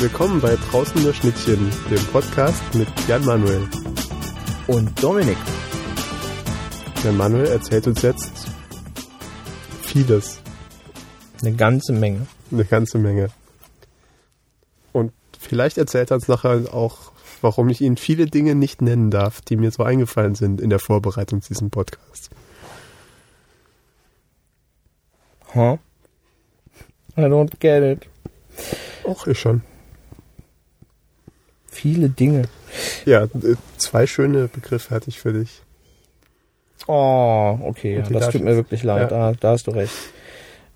willkommen bei Draußen der Schnittchen, dem Podcast mit Jan Manuel. Und Dominik. Jan Manuel erzählt uns jetzt vieles. Eine ganze Menge. Eine ganze Menge. Und vielleicht erzählt er uns nachher auch, warum ich ihn viele Dinge nicht nennen darf, die mir so eingefallen sind in der Vorbereitung zu diesem Podcast. Huh? I don't get it. Auch ich schon. Viele Dinge. Ja, äh, zwei schöne Begriffe hatte ich für dich. Oh, okay. Das tut mir wirklich leid. Ja. Da, da hast du recht.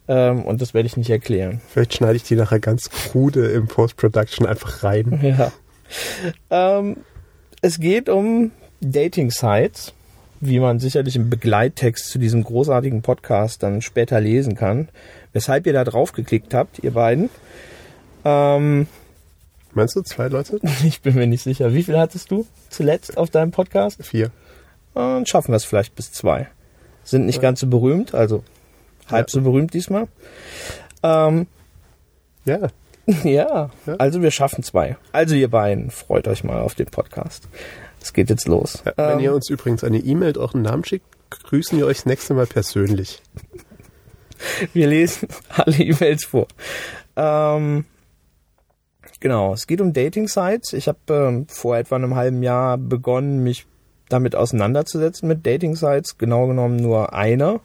Ähm, und das werde ich nicht erklären. Vielleicht schneide ich die nachher ganz krude im Post-Production einfach rein. Ja. Ähm, es geht um Dating-Sites, wie man sicherlich im Begleittext zu diesem großartigen Podcast dann später lesen kann. Weshalb ihr da drauf geklickt habt, ihr beiden. Ähm, Meinst du zwei Leute? ich bin mir nicht sicher. Wie viel hattest du zuletzt auf deinem Podcast? Vier. Dann schaffen wir es vielleicht bis zwei. Sind nicht ganz so berühmt, also halb Ja. so berühmt diesmal. Ähm, Ja, ja, Ja. also wir schaffen zwei. Also ihr beiden, freut euch mal auf den Podcast. Es geht jetzt los. Ja, Wenn Ähm, ihr uns übrigens eine E-Mail mit euren Namen schickt, grüßen wir euch das nächste Mal persönlich. wir lesen alle E-Mails vor. Ähm, genau, es geht um Dating-Sites. Ich habe ähm, vor etwa einem halben Jahr begonnen, mich damit auseinanderzusetzen mit Dating-Sites. Genau genommen nur einer,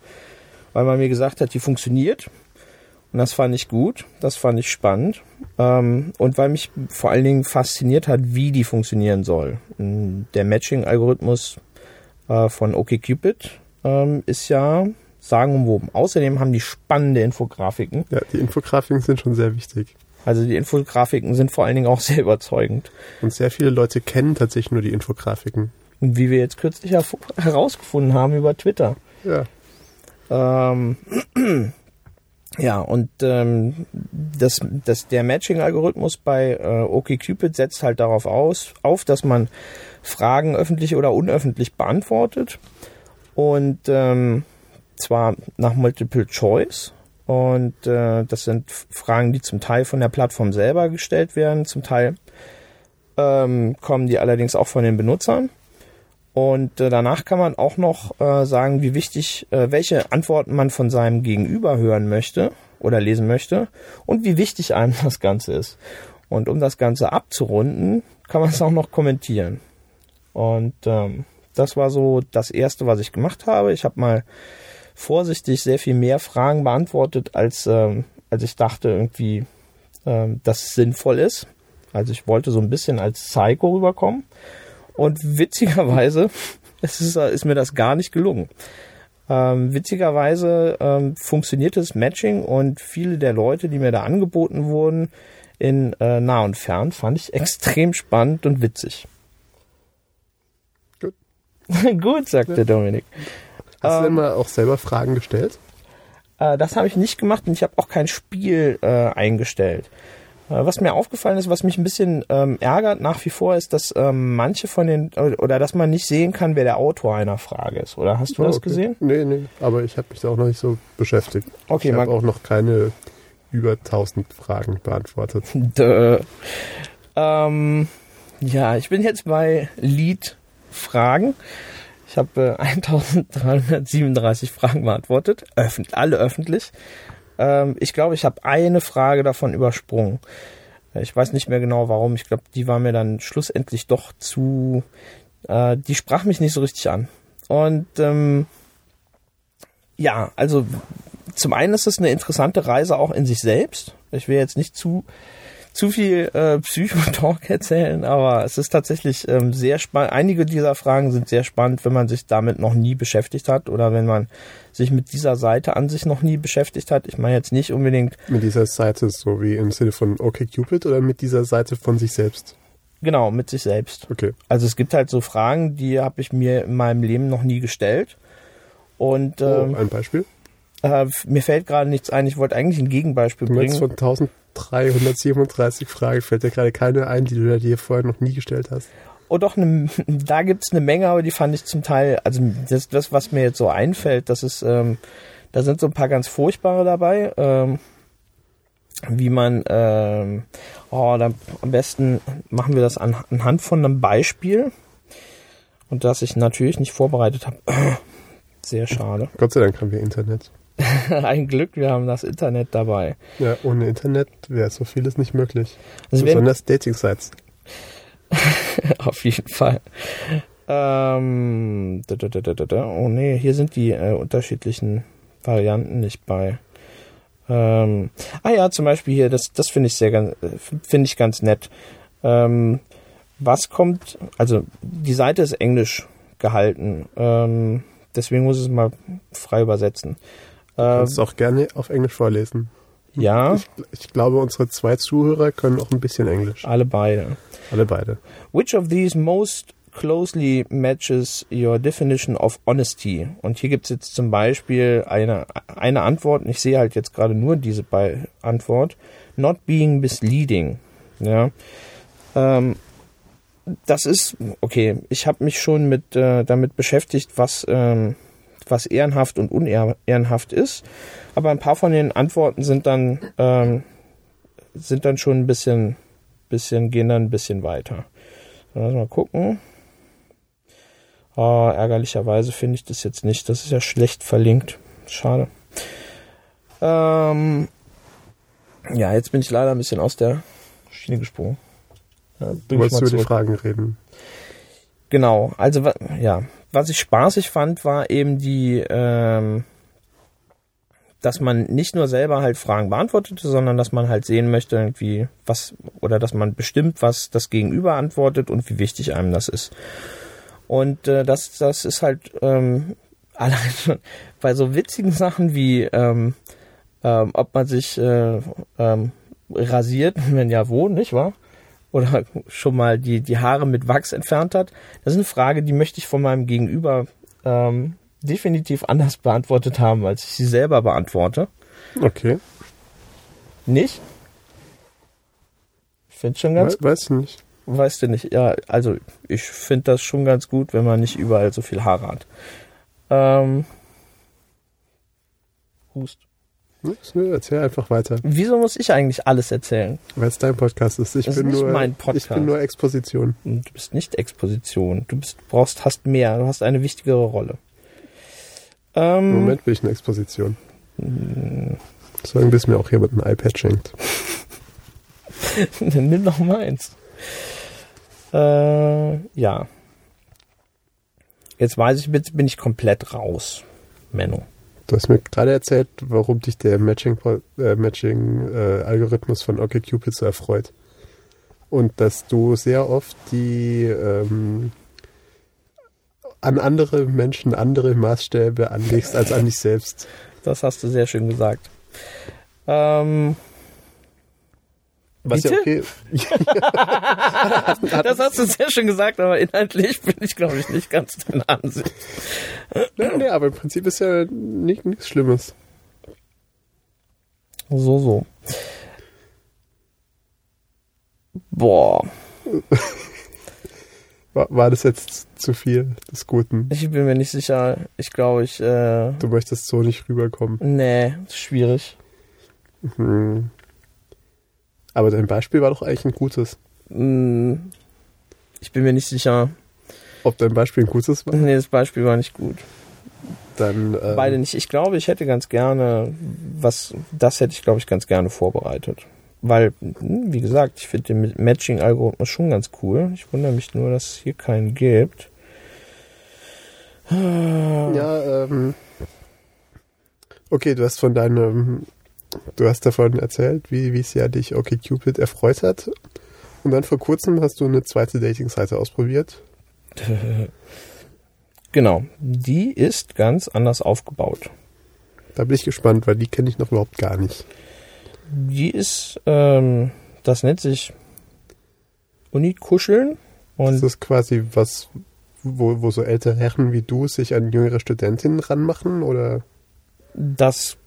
weil man mir gesagt hat, die funktioniert. Und das fand ich gut, das fand ich spannend. Ähm, und weil mich vor allen Dingen fasziniert hat, wie die funktionieren soll. Ähm, Der Matching-Algorithmus äh, von OkCupid ähm, ist ja sagenumwoben. Außerdem haben die spannende Infografiken. Ja, die Infografiken sind schon sehr wichtig. Also die Infografiken sind vor allen Dingen auch sehr überzeugend. Und sehr viele Leute kennen tatsächlich nur die Infografiken. Und wie wir jetzt kürzlich herausgefunden haben über Twitter. Ja. Ähm, ja, und ähm, das, das, der Matching-Algorithmus bei äh, OkCupid setzt halt darauf aus, auf, dass man Fragen öffentlich oder unöffentlich beantwortet. Und ähm, zwar nach Multiple Choice. Und äh, das sind Fragen, die zum Teil von der Plattform selber gestellt werden, zum Teil ähm, kommen die allerdings auch von den Benutzern. Und äh, danach kann man auch noch äh, sagen, wie wichtig, äh, welche Antworten man von seinem Gegenüber hören möchte oder lesen möchte und wie wichtig einem das Ganze ist. Und um das Ganze abzurunden, kann man es auch noch kommentieren. Und ähm, das war so das Erste, was ich gemacht habe. Ich habe mal vorsichtig sehr viel mehr Fragen beantwortet, als, ähm, als ich dachte irgendwie, ähm, dass es sinnvoll ist. Also ich wollte so ein bisschen als Psycho rüberkommen. Und witzigerweise es ist, ist mir das gar nicht gelungen. Ähm, witzigerweise ähm, funktioniert das Matching und viele der Leute, die mir da angeboten wurden, in äh, nah und fern, fand ich extrem spannend und witzig. Gut. Gut, sagte Dominik. Hast du denn Ähm, mal auch selber Fragen gestellt? Äh, das habe ich nicht gemacht und ich habe auch kein Spiel äh, eingestellt. Äh, was mir aufgefallen ist, was mich ein bisschen ähm, ärgert nach wie vor, ist, dass ähm, manche von den, oder dass man nicht sehen kann, wer der Autor einer Frage ist. Oder hast du Oh, das okay. gesehen? Nee, nee. Aber ich habe mich da auch noch nicht so beschäftigt. Okay, ich habe auch noch keine über 1000 Fragen beantwortet. Dö. Ähm, ja, ich bin jetzt bei Lied-Fragen. Ich habe äh, 1337 Fragen beantwortet, öffentlich, alle öffentlich. Ähm, ich glaube, ich habe eine Frage davon übersprungen. Äh, Ich weiß nicht mehr genau warum. Ich glaube, die war mir dann schlussendlich doch zu. Äh, die sprach mich nicht so richtig an. Und ähm, ja, also zum einen ist es eine interessante Reise auch in sich selbst. Ich will jetzt nicht zu zu viel äh, Psychotalk erzählen, aber es ist tatsächlich ähm, sehr spannend. Einige dieser Fragen sind sehr spannend, wenn man sich damit noch nie beschäftigt hat oder wenn man sich mit dieser Seite an sich noch nie beschäftigt hat. Ich meine jetzt nicht unbedingt Mit dieser Seite so wie im Sinne von OkCupid oder mit dieser Seite von sich selbst? genau mit sich selbst. Okay. Also es gibt halt so Fragen, die habe ich mir in meinem Leben noch nie gestellt. Und Oh, ähm, ein Beispiel? Äh, mir fällt gerade nichts ein. Ich wollte eigentlich ein Gegenbeispiel Du bringen. von 1337 Fragen fällt dir gerade keine ein, die du dir vorher noch nie gestellt hast. Oh doch, ne, da gibt's eine Menge, aber die fand ich zum Teil, also das, das was mir jetzt so einfällt, das ist, ähm, da sind so ein paar ganz furchtbare dabei. Ähm, wie man, ähm, oh, dann am besten machen wir das an, anhand von einem Beispiel und das ich natürlich nicht vorbereitet habe. Sehr schade. Gott sei Dank haben wir Internet. Ein Glück, wir haben das Internet dabei. Ja, ohne Internet wäre so vieles nicht möglich. Also Besonders Dating-Sites. Auf jeden Fall. Ähm, da, da, da. Oh nee, hier sind die äh, unterschiedlichen Varianten nicht bei. Ähm, ah ja, zum Beispiel hier, das, das finde ich sehr ganz, finde ich ganz nett. Ähm, was kommt, also die Seite ist englisch gehalten, ähm, deswegen muss ich es mal frei übersetzen. Ähm, Kannst du auch gerne auf Englisch vorlesen. ja, Ich, ich glaube, unsere zwei Zuhörer können auch ein bisschen Englisch. alle beide. Alle beide. Which of these most closely matches your definition of honesty? Und hier gibt es jetzt zum Beispiel eine, eine Antwort, und ich sehe halt jetzt gerade nur diese Be Antwort. Not being misleading. Ja. Ähm, das ist, okay, ich habe mich schon mit äh, damit beschäftigt, was, ähm, was ehrenhaft und unehrenhaft ist. Aber ein paar von den Antworten sind dann, ähm, sind dann schon ein bisschen, bisschen, gehen dann ein bisschen weiter. So, Lass mal gucken. Ah, ärgerlicherweise finde ich das jetzt nicht. Das ist ja schlecht verlinkt. Schade. Ähm, ja, jetzt bin ich leider ein bisschen aus der Schiene gesprungen. Ja, Du wolltest über die. Fragen reden. Genau, also ja, was ich spaßig fand, war eben die, ähm, dass man nicht nur selber halt Fragen beantwortete, sondern dass man halt sehen möchte, irgendwie was oder dass man bestimmt, was das Gegenüber antwortet und wie wichtig einem das ist. Und äh, das, das ist halt ähm, allein schon bei so witzigen Sachen wie ähm, ähm, ob man sich äh, ähm, rasiert, wenn ja wo, nicht wahr? Oder schon mal die, die Haare mit Wachs entfernt hat. Das ist eine Frage, die möchte ich von meinem Gegenüber ähm, definitiv anders beantwortet haben, als ich sie selber beantworte. Okay. Nicht? Ich finde schon ganz We weiß ich nicht. Weißt du nicht, ja, also ich finde das schon ganz gut, wenn man nicht überall so viel Haare hat. Ähm, Hust. Nö, Erzähl einfach weiter. Wieso muss ich eigentlich alles erzählen? Weil es dein Podcast ist. Ich Das bin ist nicht nur, mein Podcast. Ich bin nur Exposition. Du bist nicht Exposition. Du bist, brauchst, hast mehr. Du hast eine wichtigere Rolle. Im Ähm, Moment bin ich eine Exposition. Sagen, bis mir auch jemand ein iPad schenkt. Dann nimm doch meins. Äh, ja. Jetzt weiß ich, jetzt bin ich komplett raus, Menno. Du hast mir gerade erzählt, warum dich der Matching-Algorithmus äh, Matching, äh, Algorithmus von OkCupid so erfreut. Und dass du sehr oft die ähm, an andere Menschen andere Maßstäbe anlegst als an dich selbst. Das hast du sehr schön gesagt. Ähm, Was ja Bitte? okay. das hast du sehr schön gesagt, aber inhaltlich bin ich, glaube ich, nicht ganz deiner Ansicht. nee, nee, aber im Prinzip ist ja nicht, nichts Schlimmes. So, so. Boah, War, war das jetzt zu viel des Guten? ich bin mir nicht sicher. Ich glaube, ich, äh, Du möchtest so nicht rüberkommen. nee, schwierig. Hm. Aber dein Beispiel war doch eigentlich ein gutes. Hm, Ich bin mir nicht sicher. Ob dein Beispiel ein gutes war, Nee, das Beispiel war nicht gut. dann ähm, Beide nicht. Ich glaube, ich hätte ganz gerne was, das hätte ich, glaube ich, ganz gerne vorbereitet. Weil, hm, wie gesagt, ich finde den Matching-Algorithmus schon ganz cool. Ich wundere mich nur, dass es hier keinen gibt. Ja, ähm. Okay, du hast von deinem. Du hast davon erzählt, wie, wie sehr dich OkCupid erfreut hat. Und dann vor kurzem hast du eine zweite Dating-Seite ausprobiert. Genau, die ist ganz anders aufgebaut. Da bin ich gespannt, weil die kenne ich noch überhaupt gar nicht. Die ist, ähm, das nennt sich Uni-Kuscheln. Das Und ist quasi was, wo, wo so ältere Herren wie du sich an jüngere Studentinnen ranmachen oder? das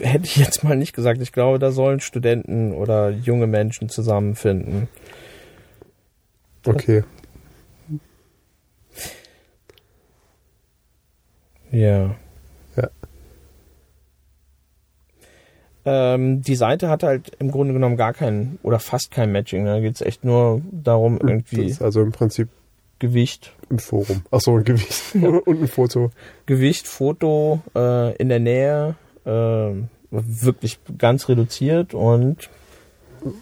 hätte ich jetzt mal nicht gesagt. Ich glaube, da sollen Studenten oder junge Menschen zusammenfinden. Okay. Ja. Ja. Ähm, die Seite hat halt im Grunde genommen gar kein oder fast kein Matching. Da geht es echt nur darum, irgendwie. Das ist also im Prinzip Gewicht. Ein Forum. Achso, ein Gewicht. Und ein Foto. Gewicht, Foto äh, in der Nähe, äh, wirklich ganz reduziert und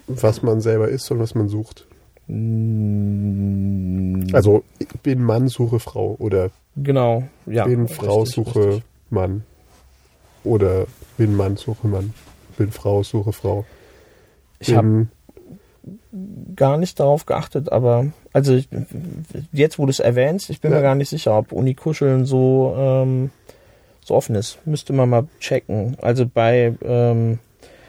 was man selber ist und was man sucht. Mm. Also bin Mann, suche Frau oder genau, ja. Bin Frau, richtig, suche richtig. Mann. Oder bin Mann, suche Mann. Bin Frau, suche Frau. Ich habe gar nicht darauf geachtet, aber also ich, jetzt, wo du es erwähnst, ich bin Ja. mir gar nicht sicher, ob Unikuscheln so ähm, so offen ist. Müsste man mal checken. Also bei ähm,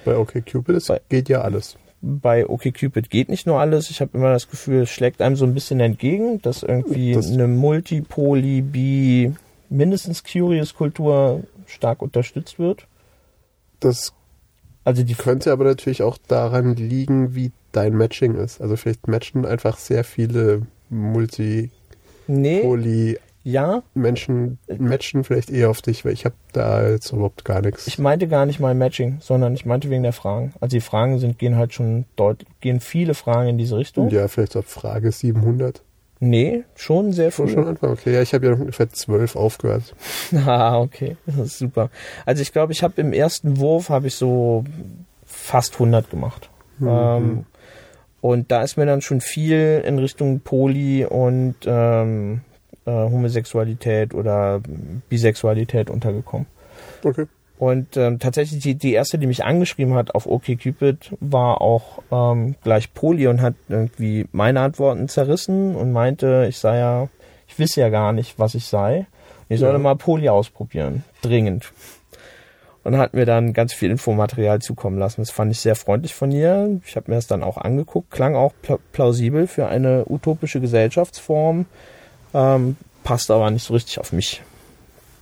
bei OkCupid ist, Bei- geht ja alles. bei OkCupid geht nicht nur alles. Ich habe immer das Gefühl, es schlägt einem so ein bisschen entgegen, dass irgendwie Das- eine Multi-Poly, Bi, mindestens Curious-Kultur stark unterstützt wird. Das Also die könnte aber natürlich auch daran liegen, wie dein Matching ist. Also vielleicht matchen einfach sehr viele Multi-Poly- nee, ja, Menschen matchen vielleicht eher auf dich, weil ich habe da jetzt überhaupt gar nichts. ich meinte gar nicht mal Matching, sondern ich meinte wegen der Fragen. Also die Fragen sind gehen halt schon deutlich, gehen viele Fragen in diese Richtung. ja, vielleicht auf Frage 700. Nee, schon sehr früh. schon Anfang. Okay, ja, ich habe ja ungefähr 12 aufgehört. Ah, okay, das ist super. Also ich glaube, ich habe im ersten Wurf habe ich so fast 100 gemacht. Mhm. Ähm, und da ist mir dann schon viel in Richtung Poly und ähm, äh, Homosexualität oder Bisexualität untergekommen. Okay. Und ähm, tatsächlich die, die erste, die mich angeschrieben hat auf OkCupid, war auch ähm, gleich Poly und hat irgendwie meine Antworten zerrissen und meinte, ich sei ja, ich wisse ja gar nicht, was ich sei. Ich solle Ja. mal Poly ausprobieren. Dringend. Und hat mir dann ganz viel Infomaterial zukommen lassen. Das fand ich sehr freundlich von ihr. Ich habe mir das dann auch angeguckt. Klang auch pla plausibel für eine utopische Gesellschaftsform. Ähm, passt aber nicht so richtig auf mich.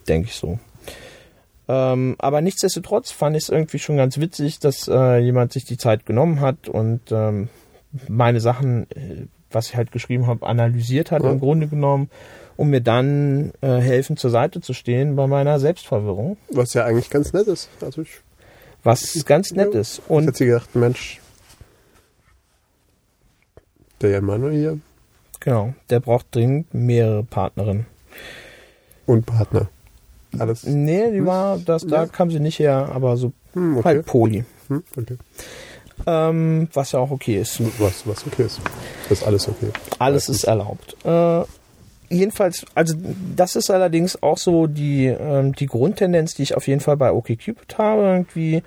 Denke ich so. Ähm, aber nichtsdestotrotz fand ich es irgendwie schon ganz witzig, dass äh, jemand sich die Zeit genommen hat und ähm, meine Sachen, äh, was ich halt geschrieben habe, analysiert hat Ja. im Grunde genommen, um mir dann äh, helfen zur Seite zu stehen bei meiner Selbstverwirrung, Was ja eigentlich ganz nett ist. Also ich, was ganz nett Ja. ist. ich Und hätte gedacht, Mensch, der Jan Manuel hier genau, der braucht dringend mehrere Partnerinnen. und Partner. Alles. Nee, die war, das, da Ja. kam sie nicht her, aber so Hm, okay. halt Poli. Hm, okay. Ähm, was ja auch okay ist. Was, was okay ist. Das ist alles okay. Alles ist erlaubt. Äh, jedenfalls, also das ist allerdings auch so die, ähm, die Grundtendenz, die ich auf jeden Fall bei OkCupid habe, irgendwie,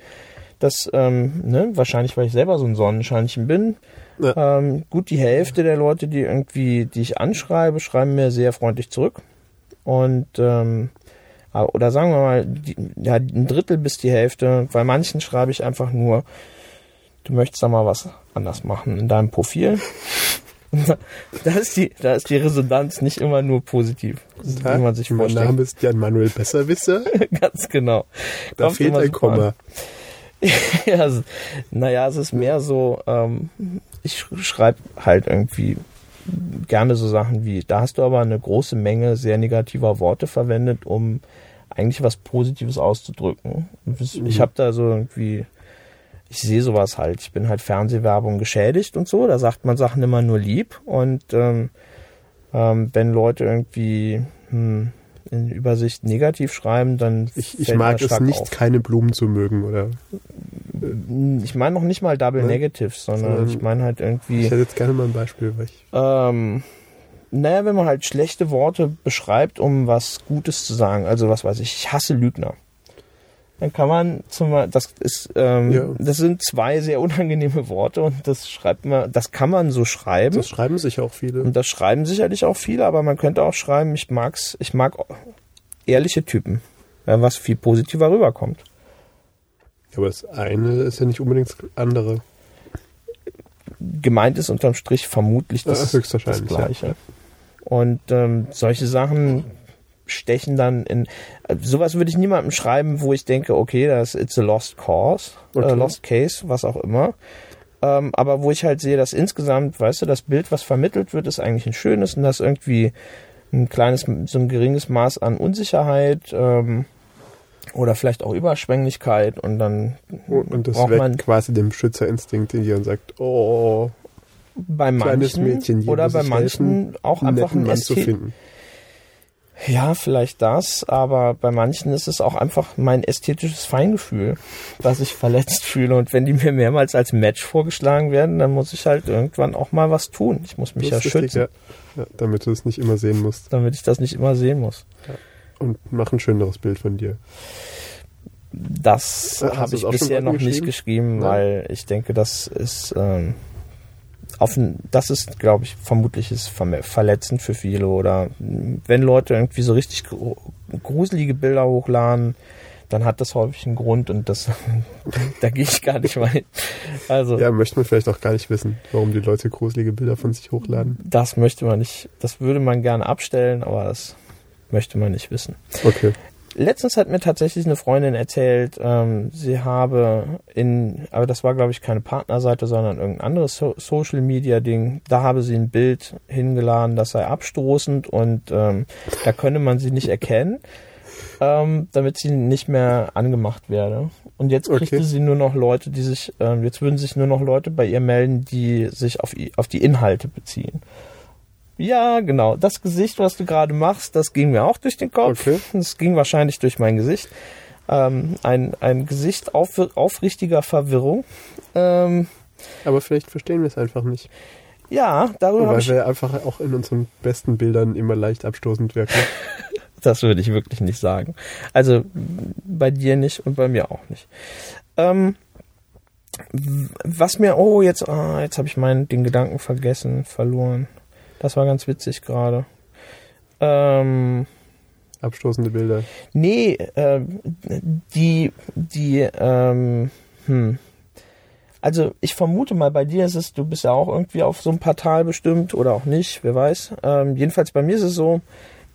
dass, ähm, ne, wahrscheinlich, weil ich selber so ein Sonnenscheinchen bin, Ja. ähm, gut die Hälfte der Leute, die irgendwie, die ich anschreibe, schreiben mir sehr freundlich zurück. Und ähm, oder sagen wir mal, die, ja, ein Drittel bis die Hälfte. Bei manchen schreibe ich einfach nur, du möchtest da mal was anders machen in deinem Profil. da ist die, da ist die Resonanz nicht immer nur positiv, wie man sich mein vorstellt. Name ist Jan Manuel Besserwisser. Ganz genau. Da Kommt fehlt ein Komma. ja, es- naja, es ist mehr so, ähm, ich schreibe halt irgendwie gerne so Sachen wie, da hast du aber eine große Menge sehr negativer Worte verwendet, um eigentlich was Positives auszudrücken. Ich Mhm. habe da so irgendwie, ich sehe sowas halt. Ich bin halt Fernsehwerbung geschädigt und so. Da sagt man Sachen immer nur lieb. Und ähm, ähm, wenn Leute irgendwie hm, in Übersicht negativ schreiben, dann Ich, ich mag es nicht, auf. keine Blumen zu mögen. Oder Ich meine noch nicht mal Double Ne? Negatives, sondern Sondern- ich meine halt ich irgendwie, hätte jetzt gerne mal ein Beispiel. Weil ich, ähm, naja, wenn man halt schlechte Worte beschreibt, um was Gutes zu sagen, also was weiß ich, ich hasse Lügner. Dann kann man zum Beispiel, das ist, ähm, Ja. das sind zwei sehr unangenehme Worte und das schreibt man, das kann man so schreiben. das schreiben sich auch viele. Und das schreiben sicherlich auch viele, aber man könnte auch schreiben, ich mag's, ich mag ehrliche Typen, was viel positiver rüberkommt. Aber das eine ist ja nicht unbedingt das andere. gemeint ist unterm Strich vermutlich das, Ja, höchstwahrscheinlich, das Gleiche. Und ähm, solche Sachen stechen dann in. äh, Sowas würde ich niemandem schreiben, wo ich denke, okay, das it's a lost cause, Okay. äh, lost case, was auch immer. Ähm, aber wo ich halt sehe, dass insgesamt, weißt du, das Bild, was vermittelt wird, ist eigentlich ein schönes und das irgendwie ein kleines, so ein geringes Maß an Unsicherheit ähm, Oder vielleicht auch Überschwänglichkeit und dann Und das braucht man quasi den Beschützerinstinkt in dir und sagt, oh, bei kleines manchen Mädchen, oder bei manchen helfen, auch einfach ein Mann zu finden. Ja, vielleicht das, aber bei manchen ist es auch einfach mein ästhetisches Feingefühl, dass ich verletzt fühle. Und wenn die mir mehrmals als Match vorgeschlagen werden, dann muss ich halt irgendwann auch mal was tun. Ich muss mich ja ist richtig, schützen, ja. Ja, damit du es nicht immer sehen musst. damit ich das nicht immer sehen muss. Und mach ein schöneres Bild von dir. Das Äh, habe ich bisher noch nicht geschrieben, Nein? weil ich denke, das ist ähm, offen, das ist, glaube ich, vermutlich ist verletzend für viele oder wenn Leute irgendwie so richtig gru- gruselige Bilder hochladen, dann hat das häufig einen Grund und das da gehe ich gar nicht mal hin. Also Ja, möchte man vielleicht auch gar nicht wissen, warum die Leute gruselige Bilder von sich hochladen. das möchte man nicht, das würde man gerne abstellen, aber das möchte man nicht wissen. Okay. Letztens hat mir tatsächlich eine Freundin erzählt, ähm, sie habe in, aber das war glaube ich keine Partnerseite, sondern irgendein anderes so Social Media Ding. Da habe sie ein Bild hingeladen, das sei abstoßend und ähm, da könne man sie nicht erkennen, ähm, damit sie nicht mehr angemacht werde. Und jetzt kriegte Okay. sie nur noch Leute, die sich, ähm, jetzt würden sich nur noch Leute bei ihr melden, die sich auf, auf die Inhalte beziehen. Ja, genau. Das Gesicht, was du gerade machst, das ging mir auch durch den Kopf. Okay. Das ging wahrscheinlich durch mein Gesicht. Ähm, ein, ein Gesicht auf, aufrichtiger Verwirrung. Ähm, Aber vielleicht verstehen wir es einfach nicht. ja, darüber Weil wir einfach auch in unseren besten Bildern immer leicht abstoßend wirken. Das würde ich wirklich nicht sagen. Also bei dir nicht und bei mir auch nicht. Ähm, was mir, oh, jetzt, ah, jetzt habe ich meinen den Gedanken vergessen, verloren. Das war ganz witzig gerade. Ähm, Abstoßende Bilder. Nee, ähm, die, die, ähm, hm. Also ich vermute mal, bei dir ist es, du bist ja auch irgendwie auf so einem Portal bestimmt oder auch nicht, wer weiß. Ähm, jedenfalls bei mir ist es so,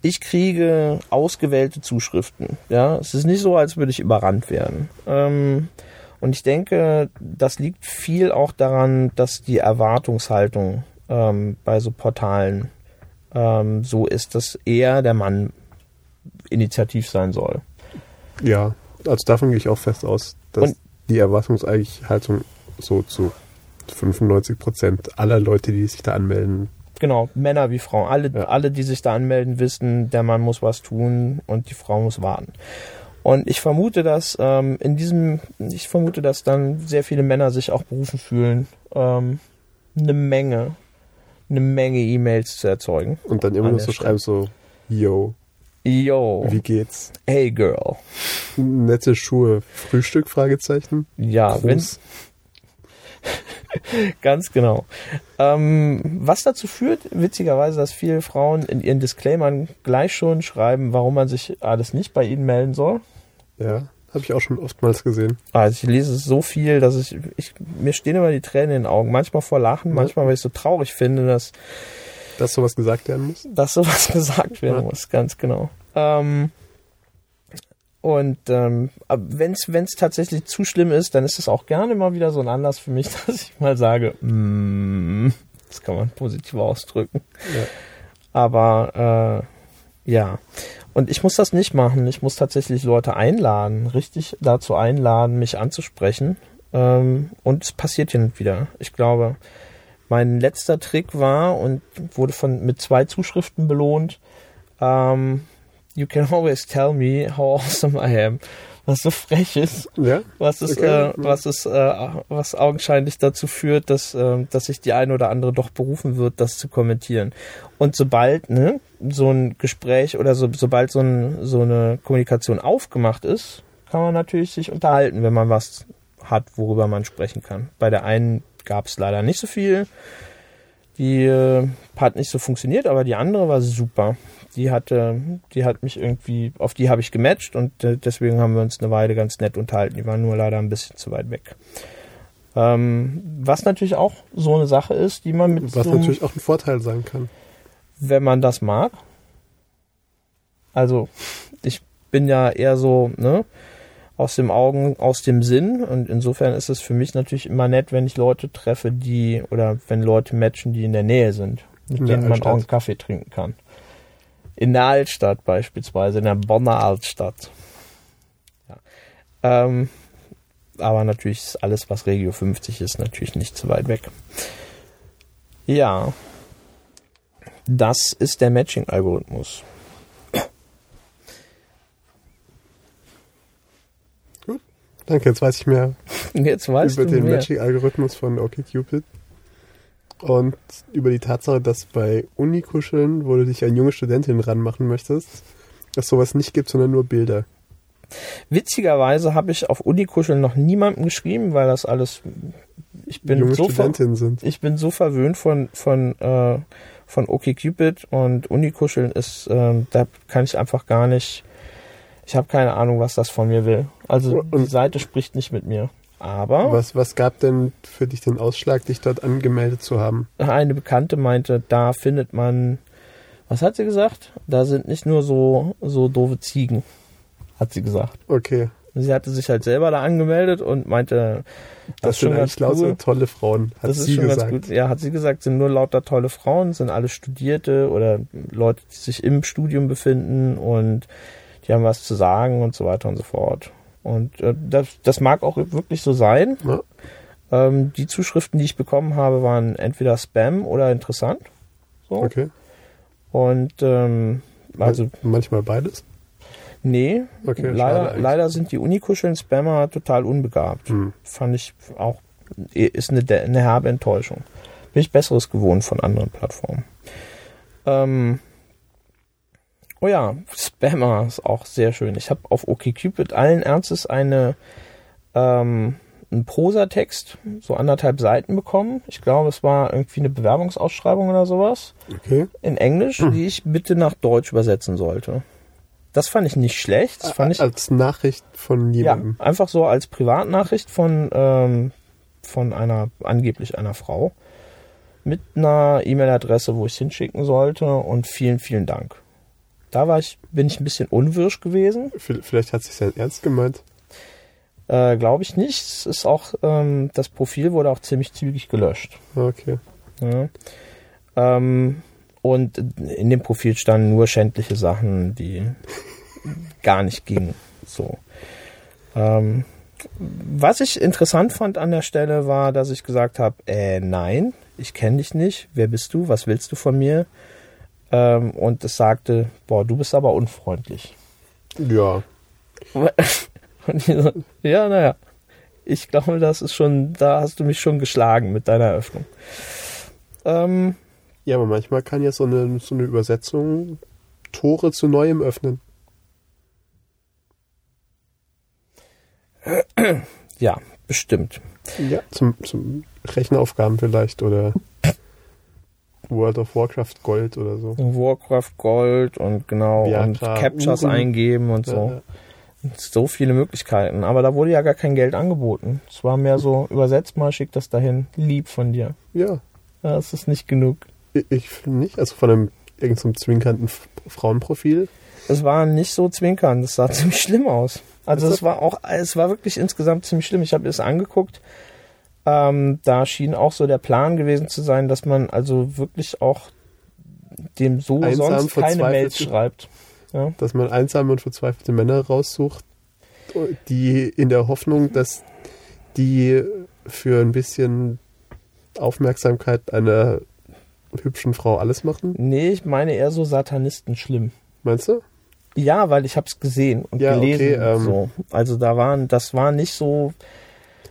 ich kriege ausgewählte Zuschriften. Ja, es ist nicht so, als würde ich überrannt werden. Ähm, und ich denke, das liegt viel auch daran, dass die Erwartungshaltung ähm, bei so Portalen ähm, so ist, dass eher der Mann initiativ sein soll. Ja, also davon gehe ich auch fest aus, dass Und- die Erwartungshaltung so zu 95 Prozent aller Leute, die sich da anmelden, Genau, Männer wie Frauen. Alle, Ja. alle, die sich da anmelden, wissen, der Mann muss was tun und die Frau muss warten. Und ich vermute, dass ähm, in diesem, ich vermute, dass dann sehr viele Männer sich auch berufen fühlen, ähm, eine Menge, eine Menge E-Mails zu erzeugen. und dann immer nur so schreiben so, yo, Yo, wie geht's? hey girl. Nette Schuhe, Frühstück, Fragezeichen. Ja, wenn, Gruß. Ganz genau. Ähm, was dazu führt, witzigerweise, dass viele Frauen in ihren Disclaimern gleich schon schreiben, warum man sich alles nicht bei ihnen melden soll. Ja, habe ich auch schon oftmals gesehen. Also ich lese es so viel, dass ich, ich mir stehen immer die Tränen in den Augen. Manchmal vor Lachen, Ja. manchmal, weil ich so traurig finde, dass, Dass sowas gesagt werden muss. dass sowas gesagt werden Ja. muss. Ganz genau. Ähm, und ähm, wenn es tatsächlich zu schlimm ist, dann ist es auch gerne mal wieder so ein Anlass für mich, dass ich mal sage, mm, das kann man positiv ausdrücken. Ja. Aber äh, ja. Und ich muss das nicht machen. Ich muss tatsächlich Leute einladen, richtig dazu einladen, mich anzusprechen. Ähm, und es passiert hin und wieder. Ich glaube, mein letzter Trick war und wurde von mit zwei Zuschriften belohnt. Ähm, you can always tell me how awesome I am. Was so frech ist Ja, was es, Okay, äh, was es, äh, was augenscheinlich dazu führt, dass, äh, dass sich die eine oder andere doch berufen wird, das zu kommentieren. Und sobald ne, so ein Gespräch oder so, sobald so, ein, so eine Kommunikation aufgemacht ist, kann man natürlich sich unterhalten, wenn man was hat, worüber man sprechen kann. Bei der einen gab es leider nicht so viel. Die äh, hat nicht so funktioniert, aber die andere war super. Die hatte, die hat mich irgendwie, auf die habe ich gematcht und äh, deswegen haben wir uns eine Weile ganz nett unterhalten. Die waren nur leider ein bisschen zu weit weg. Ähm, was natürlich auch so eine Sache ist, die man mit was so natürlich auch ein Vorteil sein kann. wenn man das mag. Also, ich bin ja eher so, ne, aus dem Augen, aus dem Sinn. Und insofern ist es für mich natürlich immer nett, wenn ich Leute treffe, die, oder wenn Leute matchen, die in der Nähe sind, mit der denen man auch einen Kaffee trinken kann. In der Altstadt beispielsweise, in der Bonner Altstadt. Ähm, aber natürlich ist alles, was Regio 50 ist, natürlich nicht zu weit weg. Ja, das ist der Matching-Algorithmus. Danke, jetzt weiß ich mehr Jetzt weißt über den. Matching-Algorithmus von OkCupid. Und über die Tatsache, dass bei Unikuscheln, wo du dich an junge Studentin ranmachen möchtest, dass sowas nicht gibt, sondern nur Bilder. Witzigerweise habe ich auf Unikuscheln noch niemandem geschrieben, weil das alles. Ich bin junge so Studentinnen sind. ich bin so verwöhnt von von äh, von OkCupid und Unikuscheln ist, ähm, da kann ich einfach gar nicht. Ich habe keine Ahnung, was das von mir will. Also die Und- Seite spricht nicht mit mir. Aber Was, was gab denn für dich den Ausschlag, dich dort angemeldet zu haben? eine Bekannte meinte, da findet man, was hat sie gesagt? Da sind nicht nur so so doofe Ziegen, hat sie gesagt. Okay, Sie hatte sich halt selber da angemeldet und meinte, das, das, ist schon sind ganz eigentlich lauter cool. tolle Frauen, hat Das ist sie schon gesagt. ganz gut. Ja, hat sie gesagt, sind nur lauter tolle Frauen, sind alle Studierte oder Leute, die sich im Studium befinden und die haben was zu sagen und so weiter und so fort. Und äh, das, das mag auch wirklich so sein. Ja. Ähm, die Zuschriften, die ich bekommen habe, waren entweder Spam oder interessant. So. Okay, Und ähm, also manchmal beides. nee, Okay, leider, leider sind die Unikuscheln-Spammer total unbegabt. Hm. fand ich auch, ist eine, eine herbe Enttäuschung. Bin ich Besseres gewohnt von anderen Plattformen. Ähm, oh ja, Spammer ist auch sehr schön. Ich habe auf OkCupid allen Ernstes eine, ähm, einen Prosatext, so anderthalb Seiten bekommen. Ich glaube, es war irgendwie eine Bewerbungsausschreibung oder sowas Okay. in Englisch, die ich bitte nach Deutsch übersetzen sollte. Das fand ich nicht schlecht. Das fand ich Als Nachricht von ja, jemandem. einfach so als Privatnachricht von, ähm, von einer, angeblich einer Frau. Mit einer E-Mail-Adresse, wo ich es hinschicken sollte und vielen, vielen Dank. Da war ich, bin ich ein bisschen unwirsch gewesen. Vielleicht hat es ja ernst gemeint. Äh, Glaube ich nicht. Es ist auch, ähm, das Profil wurde auch ziemlich zügig gelöscht. Okay. Ja. Ähm, und in dem Profil standen nur schändliche Sachen, die gar nicht gingen. So. Ähm, was ich interessant fand an der Stelle war, dass ich gesagt habe, äh, nein, ich kenne dich nicht. Wer bist du? Was willst du von mir? Ähm, und es sagte, boah, du bist aber unfreundlich. Ja. Und ich so, ja, naja. Ich glaube, das ist schon, da hast du mich schon geschlagen mit deiner Eröffnung. Ähm, Ja, aber manchmal kann ja so eine, so eine Übersetzung Tore zu Neuem öffnen. ja, bestimmt. Ja. Zum, zum Rechenaufgaben vielleicht oder World of Warcraft Gold oder so. Warcraft Gold und genau Viagra, und Captures Uhren. eingeben und so. Ja, So viele Möglichkeiten. Aber da wurde ja gar kein Geld angeboten. Es war mehr so, übersetzt mal, schick das dahin. Lieb von dir. ja. Ja, Das ist nicht genug. Ich, ich finde nicht. Also von einem irgendeinem zwinkernden Frauenprofil. Es war nicht so zwinkernd. Es sah ziemlich schlimm aus. Also es war auch, es war wirklich insgesamt ziemlich schlimm. Ich habe es angeguckt. Ähm, da schien auch so der Plan gewesen zu sein, dass man also wirklich auch dem so Einsam, sonst keine. Mails schreibt. Ja. dass man einsame und verzweifelte Männer raussucht, die in der Hoffnung, dass die für ein bisschen Aufmerksamkeit einer hübschen Frau alles machen. Nee, ich meine eher so Satanisten schlimm. Meinst du? Ja, weil ich habe es gesehen und Ja, gelesen. okay, ähm, so. Also da waren, das war nicht so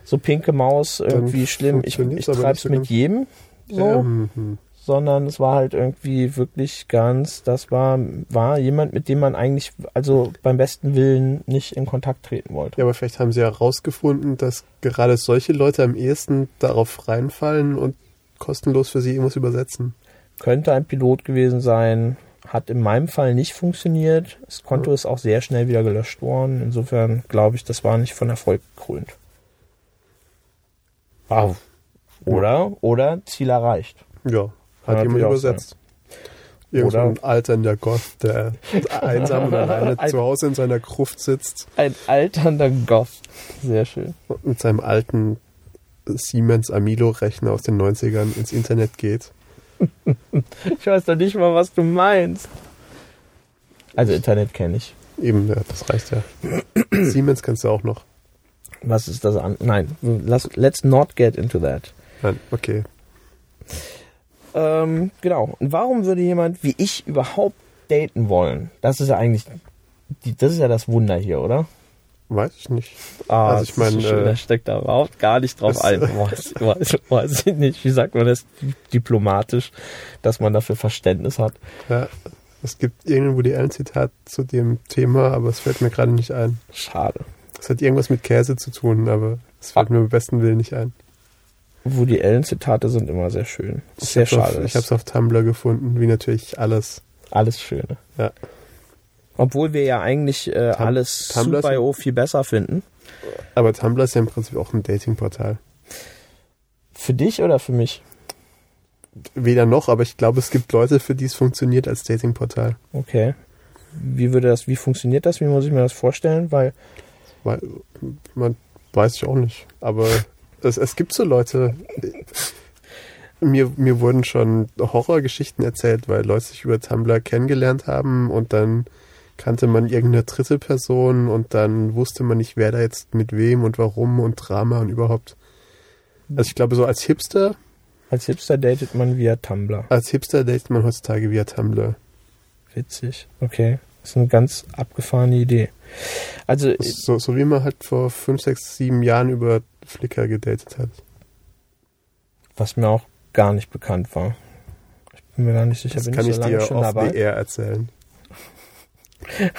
so pinke Maus irgendwie Dann schlimm. Ich, ich so mit jedem so, Ähm, hm. sondern es war halt irgendwie wirklich ganz, das war war jemand, mit dem man eigentlich also beim besten Willen nicht in Kontakt treten wollte. Ja, aber vielleicht haben sie herausgefunden, dass gerade solche Leute am ehesten darauf reinfallen und kostenlos für sie irgendwas übersetzen. Könnte ein Pilot gewesen sein, hat in meinem Fall nicht funktioniert. Das Konto ist auch sehr schnell wieder gelöscht worden. Insofern glaube ich, das war nicht von Erfolg gekrönt. Wow. Oder, oder Ziel erreicht. Ja, hat jemand übersetzt. Irgend Oder- ein alternder Goth, der einsam und alleine Ein- zu Hause in seiner Gruft sitzt Ein alternder Goth. Sehr schön. und mit seinem alten Siemens Amilo-Rechner aus den 90ern ins Internet geht. Ich weiß doch nicht mal, was du meinst. Also Internet kenne ich. Eben, ja, das reicht ja. Siemens kannst du auch noch. Was ist das an? Nein, lass, let's not get into that. Nein, okay. Ähm, genau. Und warum würde jemand wie ich überhaupt daten wollen? Das ist ja eigentlich, die, das ist ja das Wunder hier, oder? Weiß ich nicht. Ah, Also ich meine, schön, äh, da steckt da überhaupt gar nicht drauf das- ein. Weiß, weiß, weiß ich nicht. Wie sagt man das diplomatisch, dass man dafür Verständnis hat? Ja, es gibt irgendwo die ein Zitat zu dem Thema, aber es fällt mir gerade nicht ein. Schade. Es hat irgendwas mit Käse zu tun, aber es fällt mir am besten Willen nicht ein. Wo die Ellen-Zitate sind immer sehr schön. Ich Sehr schade. Auf, ich habe es auf Tumblr gefunden, wie natürlich alles. Alles Schöne. Ja. Obwohl wir ja eigentlich äh, Tum- alles Tumblr Super.io viel besser finden. Aber Tumblr ist ja im Prinzip auch ein Datingportal. Für dich oder für mich? Weder noch, aber ich glaube, es gibt Leute, für die es funktioniert als Datingportal. Okay. Wie würde das, wie funktioniert das? Wie muss ich mir das vorstellen? Weil, Weil, man weiß ich auch nicht. Aber es, es gibt so Leute. Mir, mir wurden schon Horrorgeschichten erzählt, weil Leute sich über Tumblr kennengelernt haben und dann kannte man irgendeine dritte Person und dann wusste man nicht, wer da jetzt mit wem und warum und Drama und überhaupt. Also ich glaube, so als Hipster, als Hipster datet man via Tumblr. als Hipster datet man heutzutage via Tumblr. Witzig. Okay. Das ist eine ganz abgefahrene Idee. Also, So, so wie man halt vor fünf, sechs, sieben Jahren über Flickr gedatet hat. was mir auch gar nicht bekannt war. Ich bin mir gar nicht sicher, Das bin kann ich ich so lange dir schon auf dabei. the air erzählen.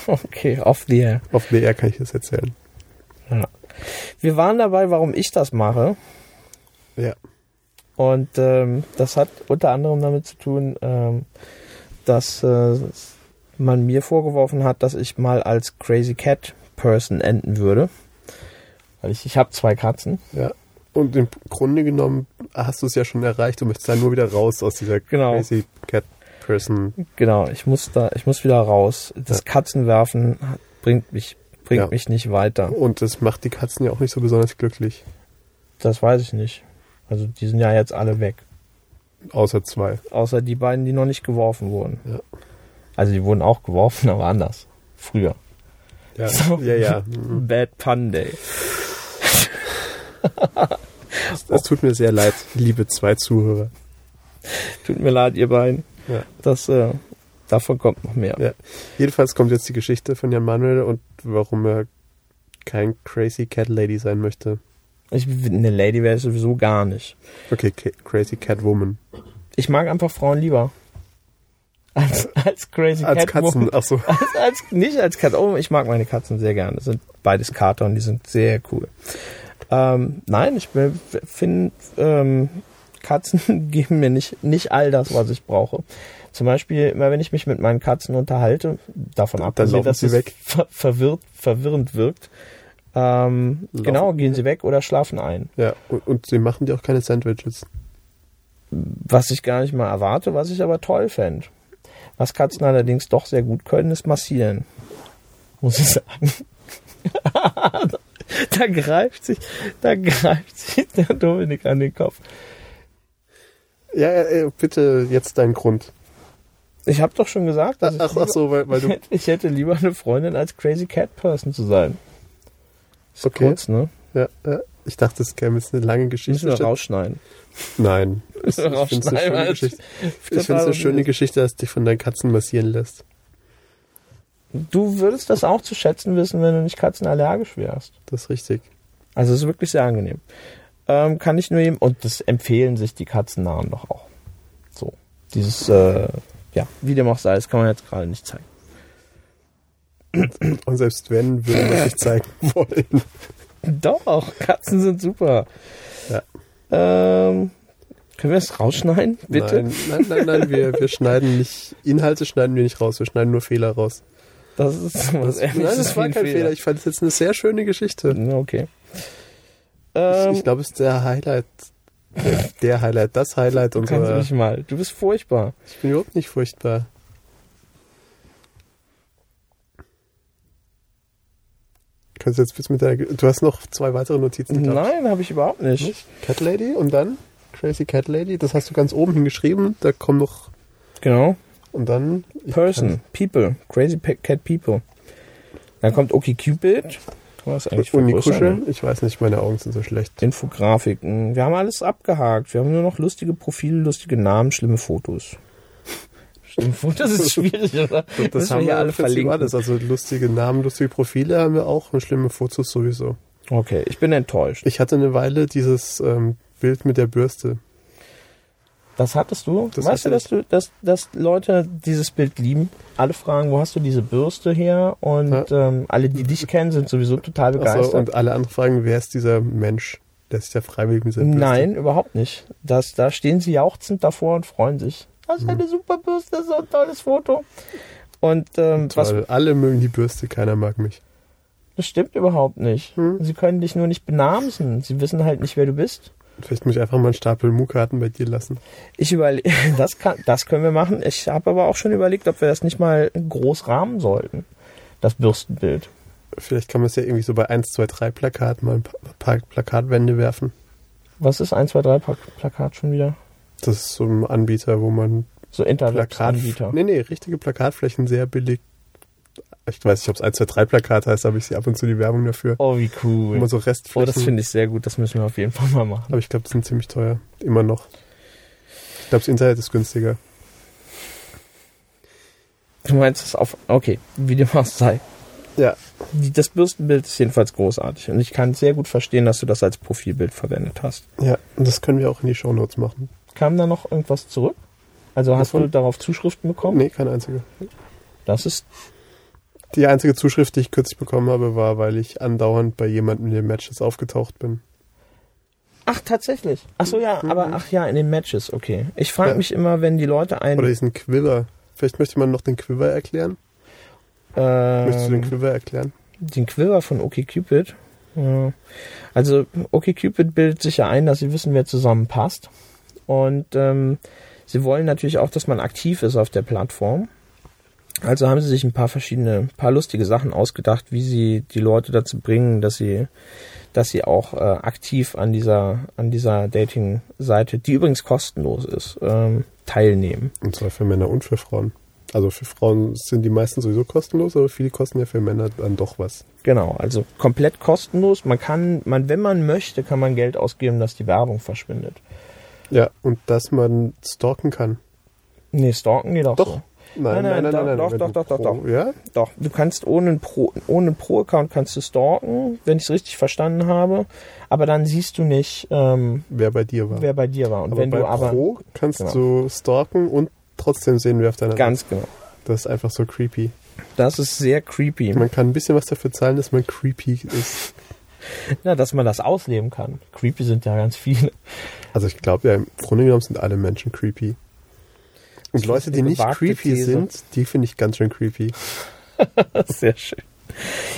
Okay, off the air. Auf the air kann ich das erzählen. Wir waren dabei, warum ich das mache. Ja. Und ähm, das hat unter anderem damit zu tun, ähm, dass äh, man mir vorgeworfen hat, dass ich mal als Crazy Cat Person enden würde. Weil ich, ich habe zwei Katzen. Ja. Und im Grunde genommen hast du es ja schon erreicht. Du möchtest da nur wieder raus aus dieser Genau. crazy cat person. Genau, ich muss da, ich muss wieder raus. Das Ja. Katzenwerfen bringt mich, bringt Ja. mich nicht weiter. Und das macht die Katzen ja auch nicht so besonders glücklich. Das weiß ich nicht. Also die sind ja jetzt alle weg. Außer zwei. Außer die beiden, die noch nicht geworfen wurden. Ja. Also die wurden auch geworfen, aber anders. Früher. Ja, So. ja. ja. Bad Pun Day. Das tut mir sehr leid, liebe zwei Zuhörer. Tut mir leid, ihr beiden. Ja. Das, äh, davon kommt noch mehr. Ja. Jedenfalls kommt jetzt die Geschichte von Jan Manuel und warum er kein crazy cat lady sein möchte. Ich, eine Lady wäre ich sowieso gar nicht. Okay, crazy cat woman. Ich mag einfach Frauen lieber. Als, als Crazy Als Cat Katzen, ach so. Als, als, nicht als Cat. Oh, ich mag meine Katzen sehr gerne. Das sind beides Kater und die sind sehr cool. Ähm, nein, ich finde, ähm, Katzen geben mir nicht, nicht all das, was ich brauche. Zum Beispiel, immer wenn ich mich mit meinen Katzen unterhalte, davon abgesehen, dass sie es weg. ver verwirrt, verwirrend wirkt, ähm, Laufen genau, gehen sie weg oder schlafen ein. Ja, und, und sie machen dir auch keine Sandwiches. Was ich gar nicht mal erwarte, was ich aber toll fände. Was Katzen allerdings doch sehr gut können, ist massieren. Muss ich sagen. da greift sich, da greift sich der Dominik an den Kopf. Ja, bitte jetzt dein Grund. Ich habe doch schon gesagt, dass Ach, ach so, weil, weil ich, du. ich hätte lieber eine Freundin als Crazy Cat Person zu sein. Ist Okay. kurz, ne? Ja, ja, ich dachte, es käme jetzt eine lange Müssen Geschichte. wir rausschneiden. Nein. Ich, finde es eine schöne Geschichte. es Ich finde es eine schöne Geschichte, dass dich von deinen Katzen massieren lässt. Du würdest das auch zu schätzen wissen, wenn du nicht katzenallergisch wärst. Das ist richtig. Also es ist wirklich sehr angenehm. Ähm, kann ich nur jedem, und das empfehlen sich die Katzennamen doch auch. So. Dieses, äh, ja, wie dem auch sei, das kann man jetzt gerade nicht zeigen. Und selbst wenn, würde man sich zeigen wollen. Doch, Katzen sind super. Ja. Ähm, können wir das rausschneiden, bitte? Nein, nein, nein, nein wir, wir schneiden nicht, Inhalte schneiden wir nicht raus, wir schneiden nur Fehler raus. Das ist was Das, nein, das war kein Fehler. Ich fand es jetzt eine sehr schöne Geschichte. Ja, Okay. Ich, Ähm, ich glaube, es ist der Highlight, der, der Highlight, das Highlight kannst du unserer. mich mal. Du bist furchtbar. Ich bin überhaupt nicht furchtbar. Kannst du jetzt bis mit der. Du hast noch zwei weitere Notizen. Nein, habe ich überhaupt nicht. Nicht? Cat Lady und dann Crazy Cat Lady. Das hast du ganz oben hingeschrieben. Da kommen noch. Genau. Und dann. Person, People, Crazy Cat People. Dann kommt OkCupid Was eigentlich Und die? Kuscheln? Ich weiß nicht, meine Augen sind so schlecht. Infografiken. Wir haben alles abgehakt. Wir haben nur noch lustige Profile, lustige Namen, schlimme Fotos. Schlimme Fotos ist schwierig, oder? Das, wir haben wir alle verlinken. alles. Also lustige Namen, lustige Profile haben wir auch und schlimme Fotos sowieso. Okay, ich bin enttäuscht. Ich hatte eine Weile dieses ähm, Bild mit der Bürste. Das hattest du? Das weißt du, dass du, dass, dass Leute dieses Bild lieben? Alle fragen, wo hast du diese Bürste her? Und ähm, alle, die dich kennen, sind sowieso total begeistert. und alle anderen fragen, wer ist dieser Mensch, der sich da freiwillig mit dieser Bürste... Nein, überhaupt nicht. Das, da stehen sie jauchzend davor und freuen sich. Das ist eine super Bürste, das ist so ein tolles Foto. Und ähm, was. Alle mögen die Bürste, keiner mag mich. das stimmt überhaupt nicht. Hm. Sie können dich nur nicht benamsen. Sie wissen halt nicht, wer du bist. Vielleicht muss ich einfach mal einen Stapel Mu-Karten bei dir lassen. Ich überlege, das, kann, das können wir machen. Ich habe aber auch schon überlegt, ob wir das nicht mal groß rahmen sollten. Das Bürstenbild. Vielleicht kann man es ja irgendwie so bei 1, 2, 3 Plakaten mal ein pa- paar Plakatwände werfen. Was ist 1, 2, 3 Plakat schon wieder? Das ist so ein Anbieter, wo man So. Internetanbieter. Nee, nee, richtige Plakatflächen sehr billig... Ich weiß nicht, ob es 1, 2, 3 Plakat heißt, aber ich sehe ab und zu die Werbung dafür. Oh, wie cool. man so Oh, Restflächen... das finde ich sehr gut. Das müssen wir auf jeden Fall mal machen. aber ich glaube, die sind ziemlich teuer. Immer noch. Ich glaube, das Internet ist günstiger. Du meinst es auf. Okay, wie dem auch sei. Ja. Das Bürstenbild ist jedenfalls großartig. Und ich kann sehr gut verstehen, dass du das als Profilbild verwendet hast. Ja, und das können wir auch in die Shownotes machen. Kam da noch irgendwas zurück? Also hast Wovon? du darauf Zuschriften bekommen? Nee, keine einzige. Das ist. Die einzige Zuschrift, die ich kürzlich bekommen habe, war, weil ich andauernd bei jemandem in den Matches aufgetaucht bin. Ach, tatsächlich. Ach so, ja, aber ach ja, in den Matches, okay. Ich frage Ja. mich immer, wenn die Leute einen. Oder diesen Quiver. Vielleicht möchte man noch den Quiver erklären. Möchtest du den ähm, Quiver erklären? den Quiver von OkCupid. Ja. Also OkCupid bildet sich ja ein, dass sie wissen, wer zusammenpasst. Und ähm, sie wollen natürlich auch, dass man aktiv ist auf der Plattform. Also haben sie sich ein paar verschiedene, paar lustige Sachen ausgedacht, wie sie die Leute dazu bringen, dass sie, dass sie auch äh, aktiv an dieser, an dieser Dating-Seite, die übrigens kostenlos ist, ähm, teilnehmen. Und zwar für Männer und für Frauen. Also für Frauen sind die meisten sowieso kostenlos, aber viele kosten ja für Männer dann doch was. Genau, also komplett kostenlos. Man kann, man, wenn man möchte, kann man Geld ausgeben, dass die Werbung verschwindet. Ja, und dass man stalken kann. Nee, stalken geht auch Doch. so. Nein, Nein, nein, nein, nein, nein. doch, wenn doch, doch, doch, Pro- doch. Ja? Doch, du kannst ohne einen Pro, ohne einen Pro-Account kannst du stalken, wenn ich es richtig verstanden habe. Aber dann siehst du nicht, ähm, Wer bei dir war. wer bei dir war. Und aber wenn bei du aber Pro kannst Genau. du stalken und trotzdem sehen, wer auf deiner ganz genau. Das ist einfach so creepy. Das ist sehr creepy. Man kann ein bisschen was dafür zahlen, dass man creepy ist. Ja, dass man das ausleben kann. Creepy sind ja ganz viele. Also ich glaube ja, im Grunde genommen sind alle Menschen creepy. Und Das Leute, die nicht creepy These. sind, die finde ich ganz schön creepy. Sehr schön.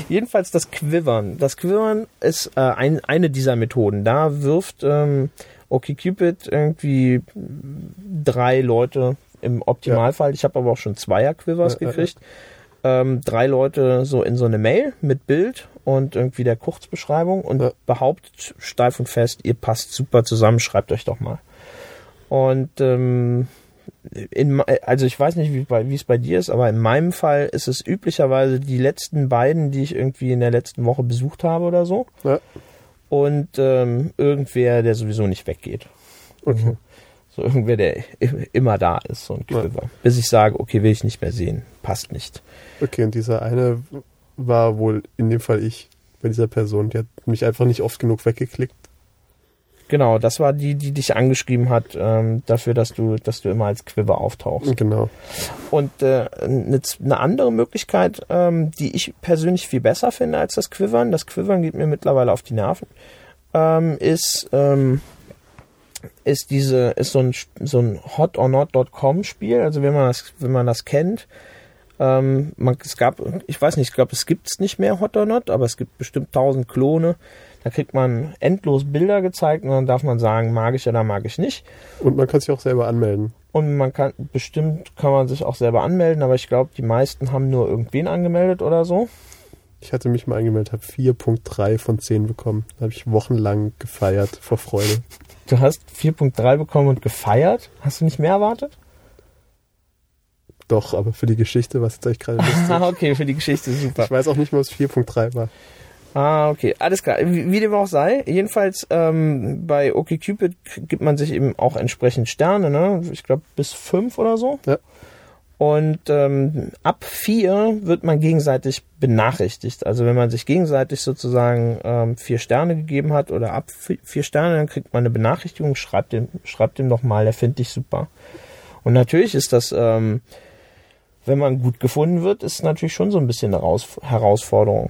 Jedenfalls das Quivern. Das Quivern ist äh, ein, eine dieser Methoden. Da wirft ähm, OkCupid irgendwie drei Leute im Optimalfall. Ich habe aber auch schon Zweier-Quivers Ja, ja, gekriegt. Ähm, drei Leute so in so eine Mail mit Bild und irgendwie der Kurzbeschreibung und Ja. behauptet steif und fest, ihr passt super zusammen, schreibt euch doch mal. Und ähm, in, also ich weiß nicht, wie, es bei dir ist, aber in meinem Fall ist es üblicherweise die letzten beiden, die ich irgendwie in der letzten Woche besucht habe oder so. Ja. Und ähm, irgendwer, der sowieso nicht weggeht. Okay. So irgendwer, der immer da ist, so ein Ja. Bis ich sage, okay, will ich nicht mehr sehen. Passt nicht. Okay, und dieser eine war wohl in dem Fall ich bei dieser Person. Die hat mich einfach nicht oft genug weggeklickt. Genau, das war die, die dich angeschrieben hat, ähm, dafür, dass du, dass du immer als Quiver auftauchst. Genau. Und äh, eine, eine andere Möglichkeit, ähm, die ich persönlich viel besser finde als das Quivern, das Quivern geht mir mittlerweile auf die Nerven, ähm, ist, ähm, ist diese, ist so ein, so ein hot or not.com Spiel. Also wenn man das, wenn man das kennt, ähm, man, es gab, ich weiß nicht, ich glaube, es gibt es nicht mehr Hot or Not, aber es gibt bestimmt tausend Klone. Da kriegt man endlos Bilder gezeigt und dann darf man sagen, mag ich oder mag ich nicht. Und man kann sich auch selber anmelden. Und man kann, bestimmt kann man sich auch selber anmelden, aber ich glaube, die meisten haben nur irgendwen angemeldet oder so. Ich hatte mich mal angemeldet, habe 4.3 von 10 bekommen. Da habe ich wochenlang gefeiert vor Freude. Du hast 4.3 bekommen und gefeiert. Hast du nicht mehr erwartet? Doch, aber für die Geschichte war es jetzt eigentlich gerade lustig. Ah, okay, für die Geschichte super. Ich weiß auch nicht mehr, was 4.3 war. Ah, okay, alles klar. Wie, wie dem auch sei, jedenfalls ähm, bei OkCupid gibt man sich eben auch entsprechend Sterne, ne? Ich glaube bis fünf oder so. Ja. Und ähm, ab vier wird man gegenseitig benachrichtigt. Also wenn man sich gegenseitig sozusagen ähm, vier Sterne gegeben hat oder ab vi- vier Sterne, dann kriegt man eine Benachrichtigung, schreibt dem, schreibt dem doch mal, der findet dich super. Und natürlich ist das, ähm, wenn man gut gefunden wird, ist natürlich schon so ein bisschen eine Heraus Herausforderung.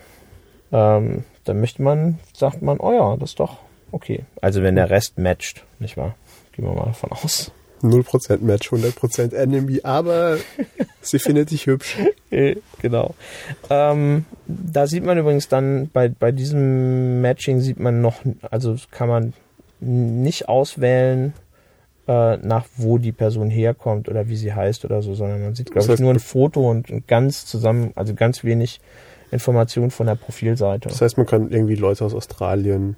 Ähm, dann möchte man, sagt man, oh ja, das ist doch okay. Also wenn der Rest matcht, nicht wahr? Gehen wir mal davon aus. 0% Match, 100% Enemy, aber sie findet dich hübsch. Äh, genau. Ähm, da sieht man übrigens dann bei, bei diesem Matching sieht man noch, also kann man nicht auswählen, äh, nach wo die Person herkommt oder wie sie heißt oder so, sondern man sieht, glaube Das heißt, ich, nur ein Foto und ganz zusammen, also ganz wenig Informationen von der Profilseite. Das heißt, man kann irgendwie Leute aus Australien,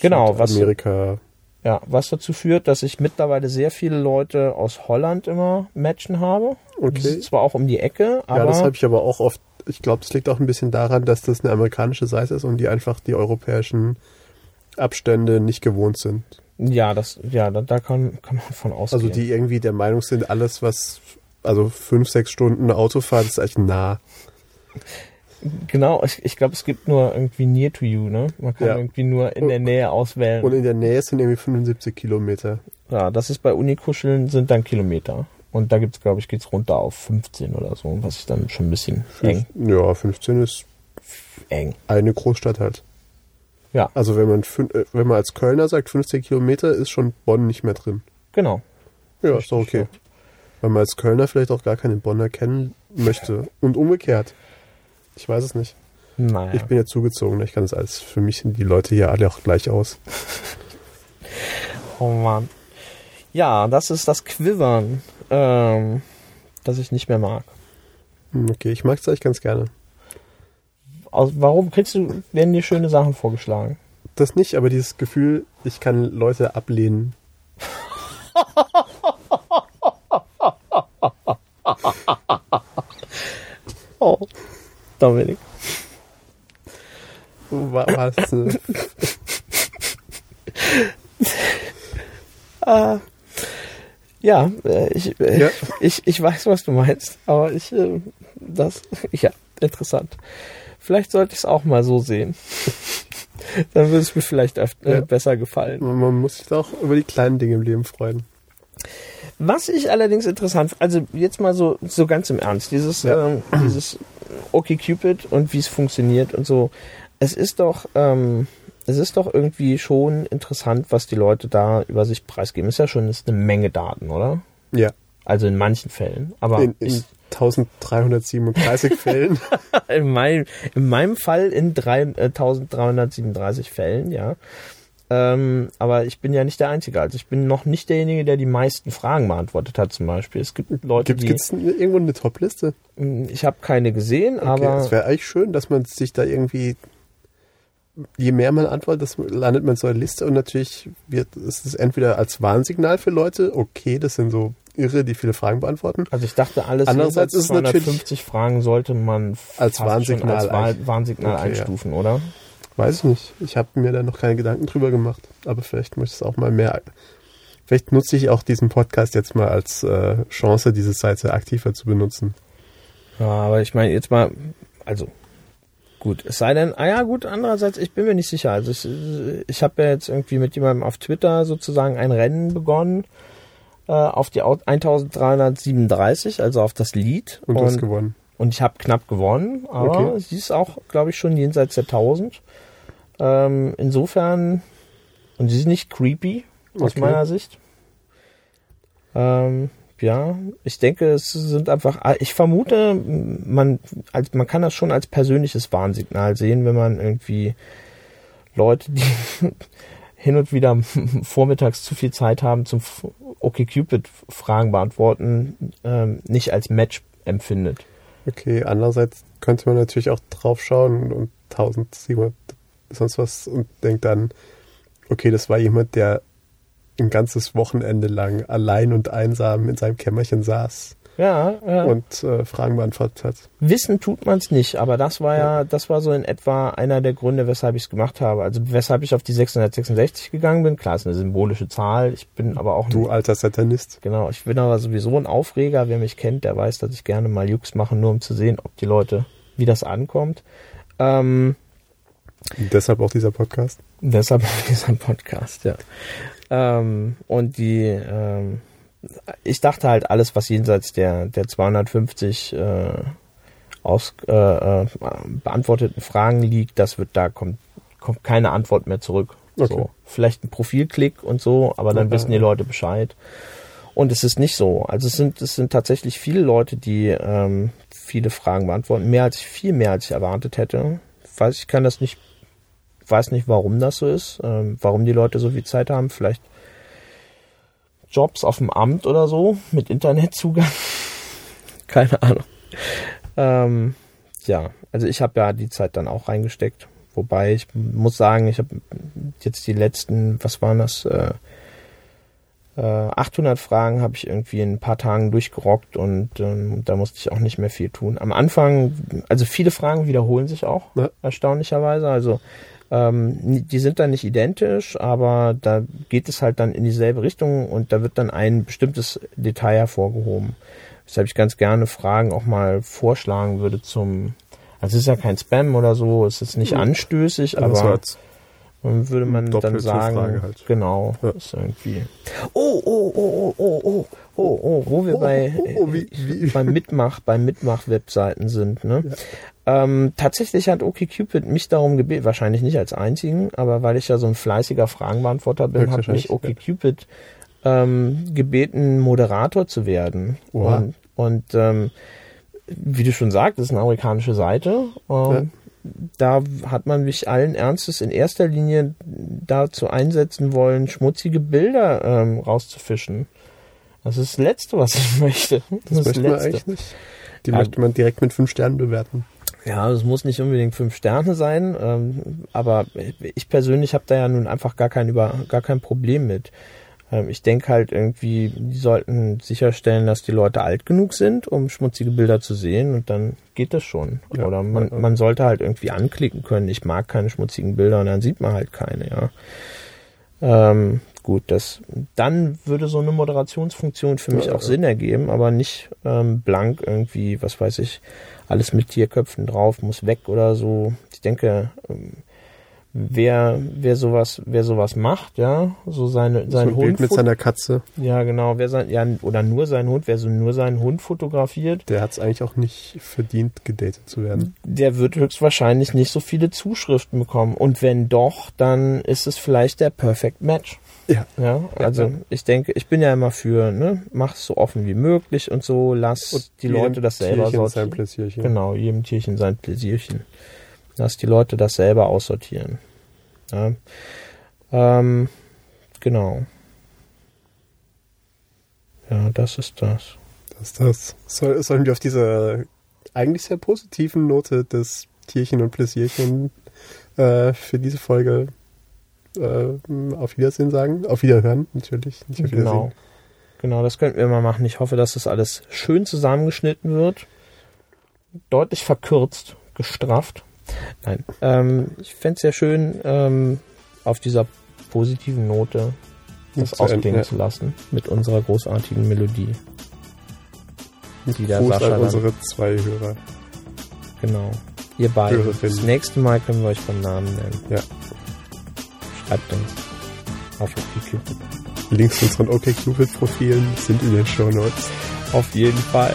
Genau, was- Amerika, Ja, was dazu führt, dass ich mittlerweile sehr viele Leute aus Holland immer matchen habe. Das okay. ist zwar auch um die Ecke, aber Ja, das habe ich aber auch oft. Ich glaube, das liegt auch ein bisschen daran, dass das eine amerikanische Seite ist und die einfach die europäischen Abstände nicht gewohnt sind. Ja, das, ja, da, da kann, kann man von ausgehen. Also die irgendwie der Meinung sind, alles was, also fünf, sechs Stunden Autofahrt ist echt nah. Genau, ich, ich glaube, es gibt nur irgendwie near to you, ne? Man kann Ja. irgendwie nur in der Nähe auswählen. Und in der Nähe sind irgendwie 75 Kilometer. ja, das ist bei Unikuscheln sind dann Kilometer. Und da gibt's, glaube ich, geht's runter auf 15 oder so, was ich dann schon ein bisschen eng, Ja, 15 ist eng. eine Großstadt halt. Ja. Also wenn man, äh, wenn man als Kölner sagt 15 Kilometer, ist schon Bonn nicht mehr drin. Genau. Ja, ist doch okay. Weil man als Kölner vielleicht auch gar keinen Bonner kennen möchte. Und umgekehrt. Ich weiß es nicht. Naja. Ich bin ja zugezogen. Ich kann das alles. Für mich sind die Leute hier alle auch gleich aus. Oh Mann. Ja, das ist das Quivern, ähm, das ich nicht mehr mag. Hm, Okay, ich mag es eigentlich ganz gerne. Aus, warum kriegst du, werden dir schöne Sachen vorgeschlagen? Das nicht, aber dieses Gefühl, ich kann Leute ablehnen. Oh, Dominik. Wa- Was? Ah, ja, äh, ich, äh, Ja. ich, ich weiß, was du meinst, aber ich, äh, das, ja, interessant. Vielleicht sollte ich es auch mal so sehen. Dann würde es mir vielleicht öfter, Ja. äh, besser gefallen. Man muss sich doch über die kleinen Dinge im Leben freuen. Was ich allerdings interessant, also jetzt mal so, so ganz im Ernst, dieses, Ja. ähm, dieses OkCupid und wie es funktioniert und so. Es ist doch, ähm, es ist doch irgendwie schon interessant, was die Leute da über sich preisgeben. Ist ja schon ist eine Menge Daten, oder? Ja. Also in manchen Fällen. Aber In, ich, in 1337 Fällen. in, mein, in meinem Fall in drei, äh, 1337 Fällen, ja. Ähm, aber ich bin ja nicht der Einzige. Also ich bin noch nicht derjenige, der die meisten Fragen beantwortet hat, zum Beispiel. Es gibt Leute, Gibt es irgendwo eine Top-Liste? die. Ich habe keine gesehen, Okay, aber. es wäre eigentlich schön, dass man sich da irgendwie, je mehr man antwortet, das landet man in so einer Liste und natürlich wird ist es entweder als Warnsignal für Leute, okay, das sind so Irre, die viele Fragen beantworten. Also ich dachte, alles Andererseits ist es natürlich- 250 Fragen sollte man Als Warnsignal als. Warnsignal Okay, einstufen, oder? Weiß ich nicht. Ich habe mir da noch keine Gedanken drüber gemacht, aber vielleicht möchte ich es auch mal mehr. Vielleicht nutze ich auch diesen Podcast jetzt mal als äh, Chance, diese Seite aktiver zu benutzen. Ja, aber ich meine jetzt mal, also gut, es sei denn, ah ja gut, andererseits, ich bin mir nicht sicher. Also ich, ich habe ja jetzt irgendwie mit jemandem auf Twitter sozusagen ein Rennen begonnen äh, auf die Au- 1337, also auf das Lied. Und, du hast gewonnen. Und ich habe knapp gewonnen, aber Okay. sie ist auch, glaube ich, schon jenseits der 1000. Ähm, insofern, und sie ist nicht creepy, aus Okay. meiner Sicht. Ähm, ja, ich denke, es sind einfach, ah, ich vermute, man, als, man kann das schon als persönliches Warnsignal sehen, wenn man irgendwie Leute, die hin und wieder vormittags zu viel Zeit haben zum OkCupid-Fragen beantworten, ähm, nicht als Match empfindet. Okay, andererseits könnte man natürlich auch drauf schauen und 1700 sonst was und denkt dann, okay, das war jemand, der ein ganzes Wochenende lang allein und einsam in seinem Kämmerchen saß Ja, ja. und äh, Fragen beantwortet hat. Wissen tut man es nicht, aber das war ja, das war so in etwa einer der Gründe, weshalb ich es gemacht habe. Also weshalb ich auf die 666 gegangen bin. Klar, ist eine symbolische Zahl. Ich bin aber auch Du alter Satanist. Genau, ich bin aber sowieso ein Aufreger. Wer mich kennt, der weiß, dass ich gerne mal Jux mache, nur um zu sehen, ob die Leute, wie das ankommt. Ähm, deshalb auch dieser Podcast. deshalb dieser Podcast, ja. Ähm, und die, ähm, ich dachte halt, alles, was jenseits der, der 250 äh, aus, äh, äh, beantworteten Fragen liegt, das wird, da kommt, kommt keine Antwort mehr zurück. Okay. So, vielleicht ein Profilklick und so, aber dann Ja, wissen die. Leute Bescheid. Und es ist nicht so. Also es sind, es sind tatsächlich viele Leute, die ähm, viele Fragen beantworten. Mehr als viel mehr als ich erwartet hätte. Weiß ich kann das nicht, weiß nicht, warum das so ist, ähm, warum die Leute so viel Zeit haben. Vielleicht Jobs auf dem Amt oder so mit Internetzugang. Keine Ahnung. Ähm, ja, also ich habe ja die Zeit dann auch reingesteckt. Wobei ich muss sagen, ich habe jetzt die letzten, was waren das? Äh, äh, 800 Fragen habe ich irgendwie in ein paar Tagen durchgerockt und ähm, da musste ich auch nicht mehr viel tun. Am Anfang, also viele Fragen wiederholen sich auch, Ja. erstaunlicherweise. Also ähm, die sind dann nicht identisch, aber da geht es halt dann in dieselbe Richtung und da wird dann ein bestimmtes Detail hervorgehoben. Weshalb ich ganz gerne Fragen auch mal vorschlagen würde zum, also es ist ja kein Spam oder so, es ist nicht Mhm. anstößig, Aber so aber dann würde man dann Doppelte sagen, Frage halt. genau, Ja. ist irgendwie. Oh, oh, oh, oh, oh, oh, oh, oh, wo wir Oh, bei, oh, oh, wie- wie- beim Mitmach, beim Mitmach-Webseiten sind, ne? Ähm, tatsächlich hat OkCupid mich darum gebeten, wahrscheinlich nicht als einzigen, aber weil ich ja so ein fleißiger Fragenbeantworter bin, hat mich OkCupid ähm, gebeten, Moderator zu werden. Oha. Und, und ähm, wie du schon sagst, das ist eine amerikanische Seite. Ähm, Da hat man mich allen Ernstes in erster Linie dazu einsetzen wollen, schmutzige Bilder ähm, rauszufischen. Das ist das Letzte, was ich möchte. Das, möchte man eigentlich nicht. Die Ja. möchte man direkt mit fünf Sternen bewerten. Ja, es muss nicht unbedingt fünf Sterne sein, ähm, aber ich persönlich habe da ja nun einfach gar kein über gar kein Problem mit. Ähm, ich denke halt irgendwie, die sollten sicherstellen, dass die Leute alt genug sind, um schmutzige Bilder zu sehen und dann geht das schon. Ja, Oder man, man sollte halt irgendwie anklicken können, ich mag keine schmutzigen Bilder und dann sieht man halt keine, ja. Ähm, gut, das dann würde so eine Moderationsfunktion für mich Ja, auch ja. Sinn ergeben, aber nicht ähm, blank irgendwie, was weiß ich, alles mit Tierköpfen drauf, muss weg oder so. Ich denke, ähm, wer, wer sowas, wer sowas macht, ja, so seine, So sein ein Hund, Bild mit seiner Katze, ja genau, wer sein, ja, oder nur seinen Hund, wer so nur seinen Hund fotografiert, der hat es eigentlich auch nicht verdient, gedatet zu werden. der wird höchstwahrscheinlich nicht so viele Zuschriften bekommen. Und wenn doch, dann ist es vielleicht der Perfect Match. Ja. Ja, also ja. ich denke, ich bin ja immer für, ne, mach es so offen wie möglich und so, lass die Leute das selber Tierchen sein sortieren. Pläsierchen. Genau, jedem Tierchen sein Pläsierchen. Lass die Leute das selber aussortieren. Ja. Ähm, genau. Ja, das ist das. Das, das. Soll, sollen wir auf dieser eigentlich sehr positiven Note des Tierchen und Pläsierchen äh, für diese Folge äh, auf Wiedersehen sagen? Auf Wiederhören, natürlich. Nicht auf Wiedersehen. Genau. Genau, das könnten wir mal machen. Ich hoffe, dass das alles schön zusammengeschnitten wird. Deutlich verkürzt, gestrafft. Nein. Ähm, ich fände es sehr schön, ähm, auf dieser positiven Note das Zu Ende, ausklingen ja. zu lassen mit unserer großartigen Melodie. die der Gruß Sascha an unsere zwei Hörer. Genau. Ihr beiden. Hörerinnen. Das nächste Mal können wir euch beim Namen nennen. Ja. Schreibt uns auf OkCupid. Links zu unseren OkCupid-Profilen sind in den Show Notes. Auf jeden Fall.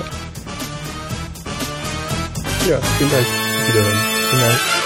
Ja, vielen Dank. Wiederhören. Vielen Dank.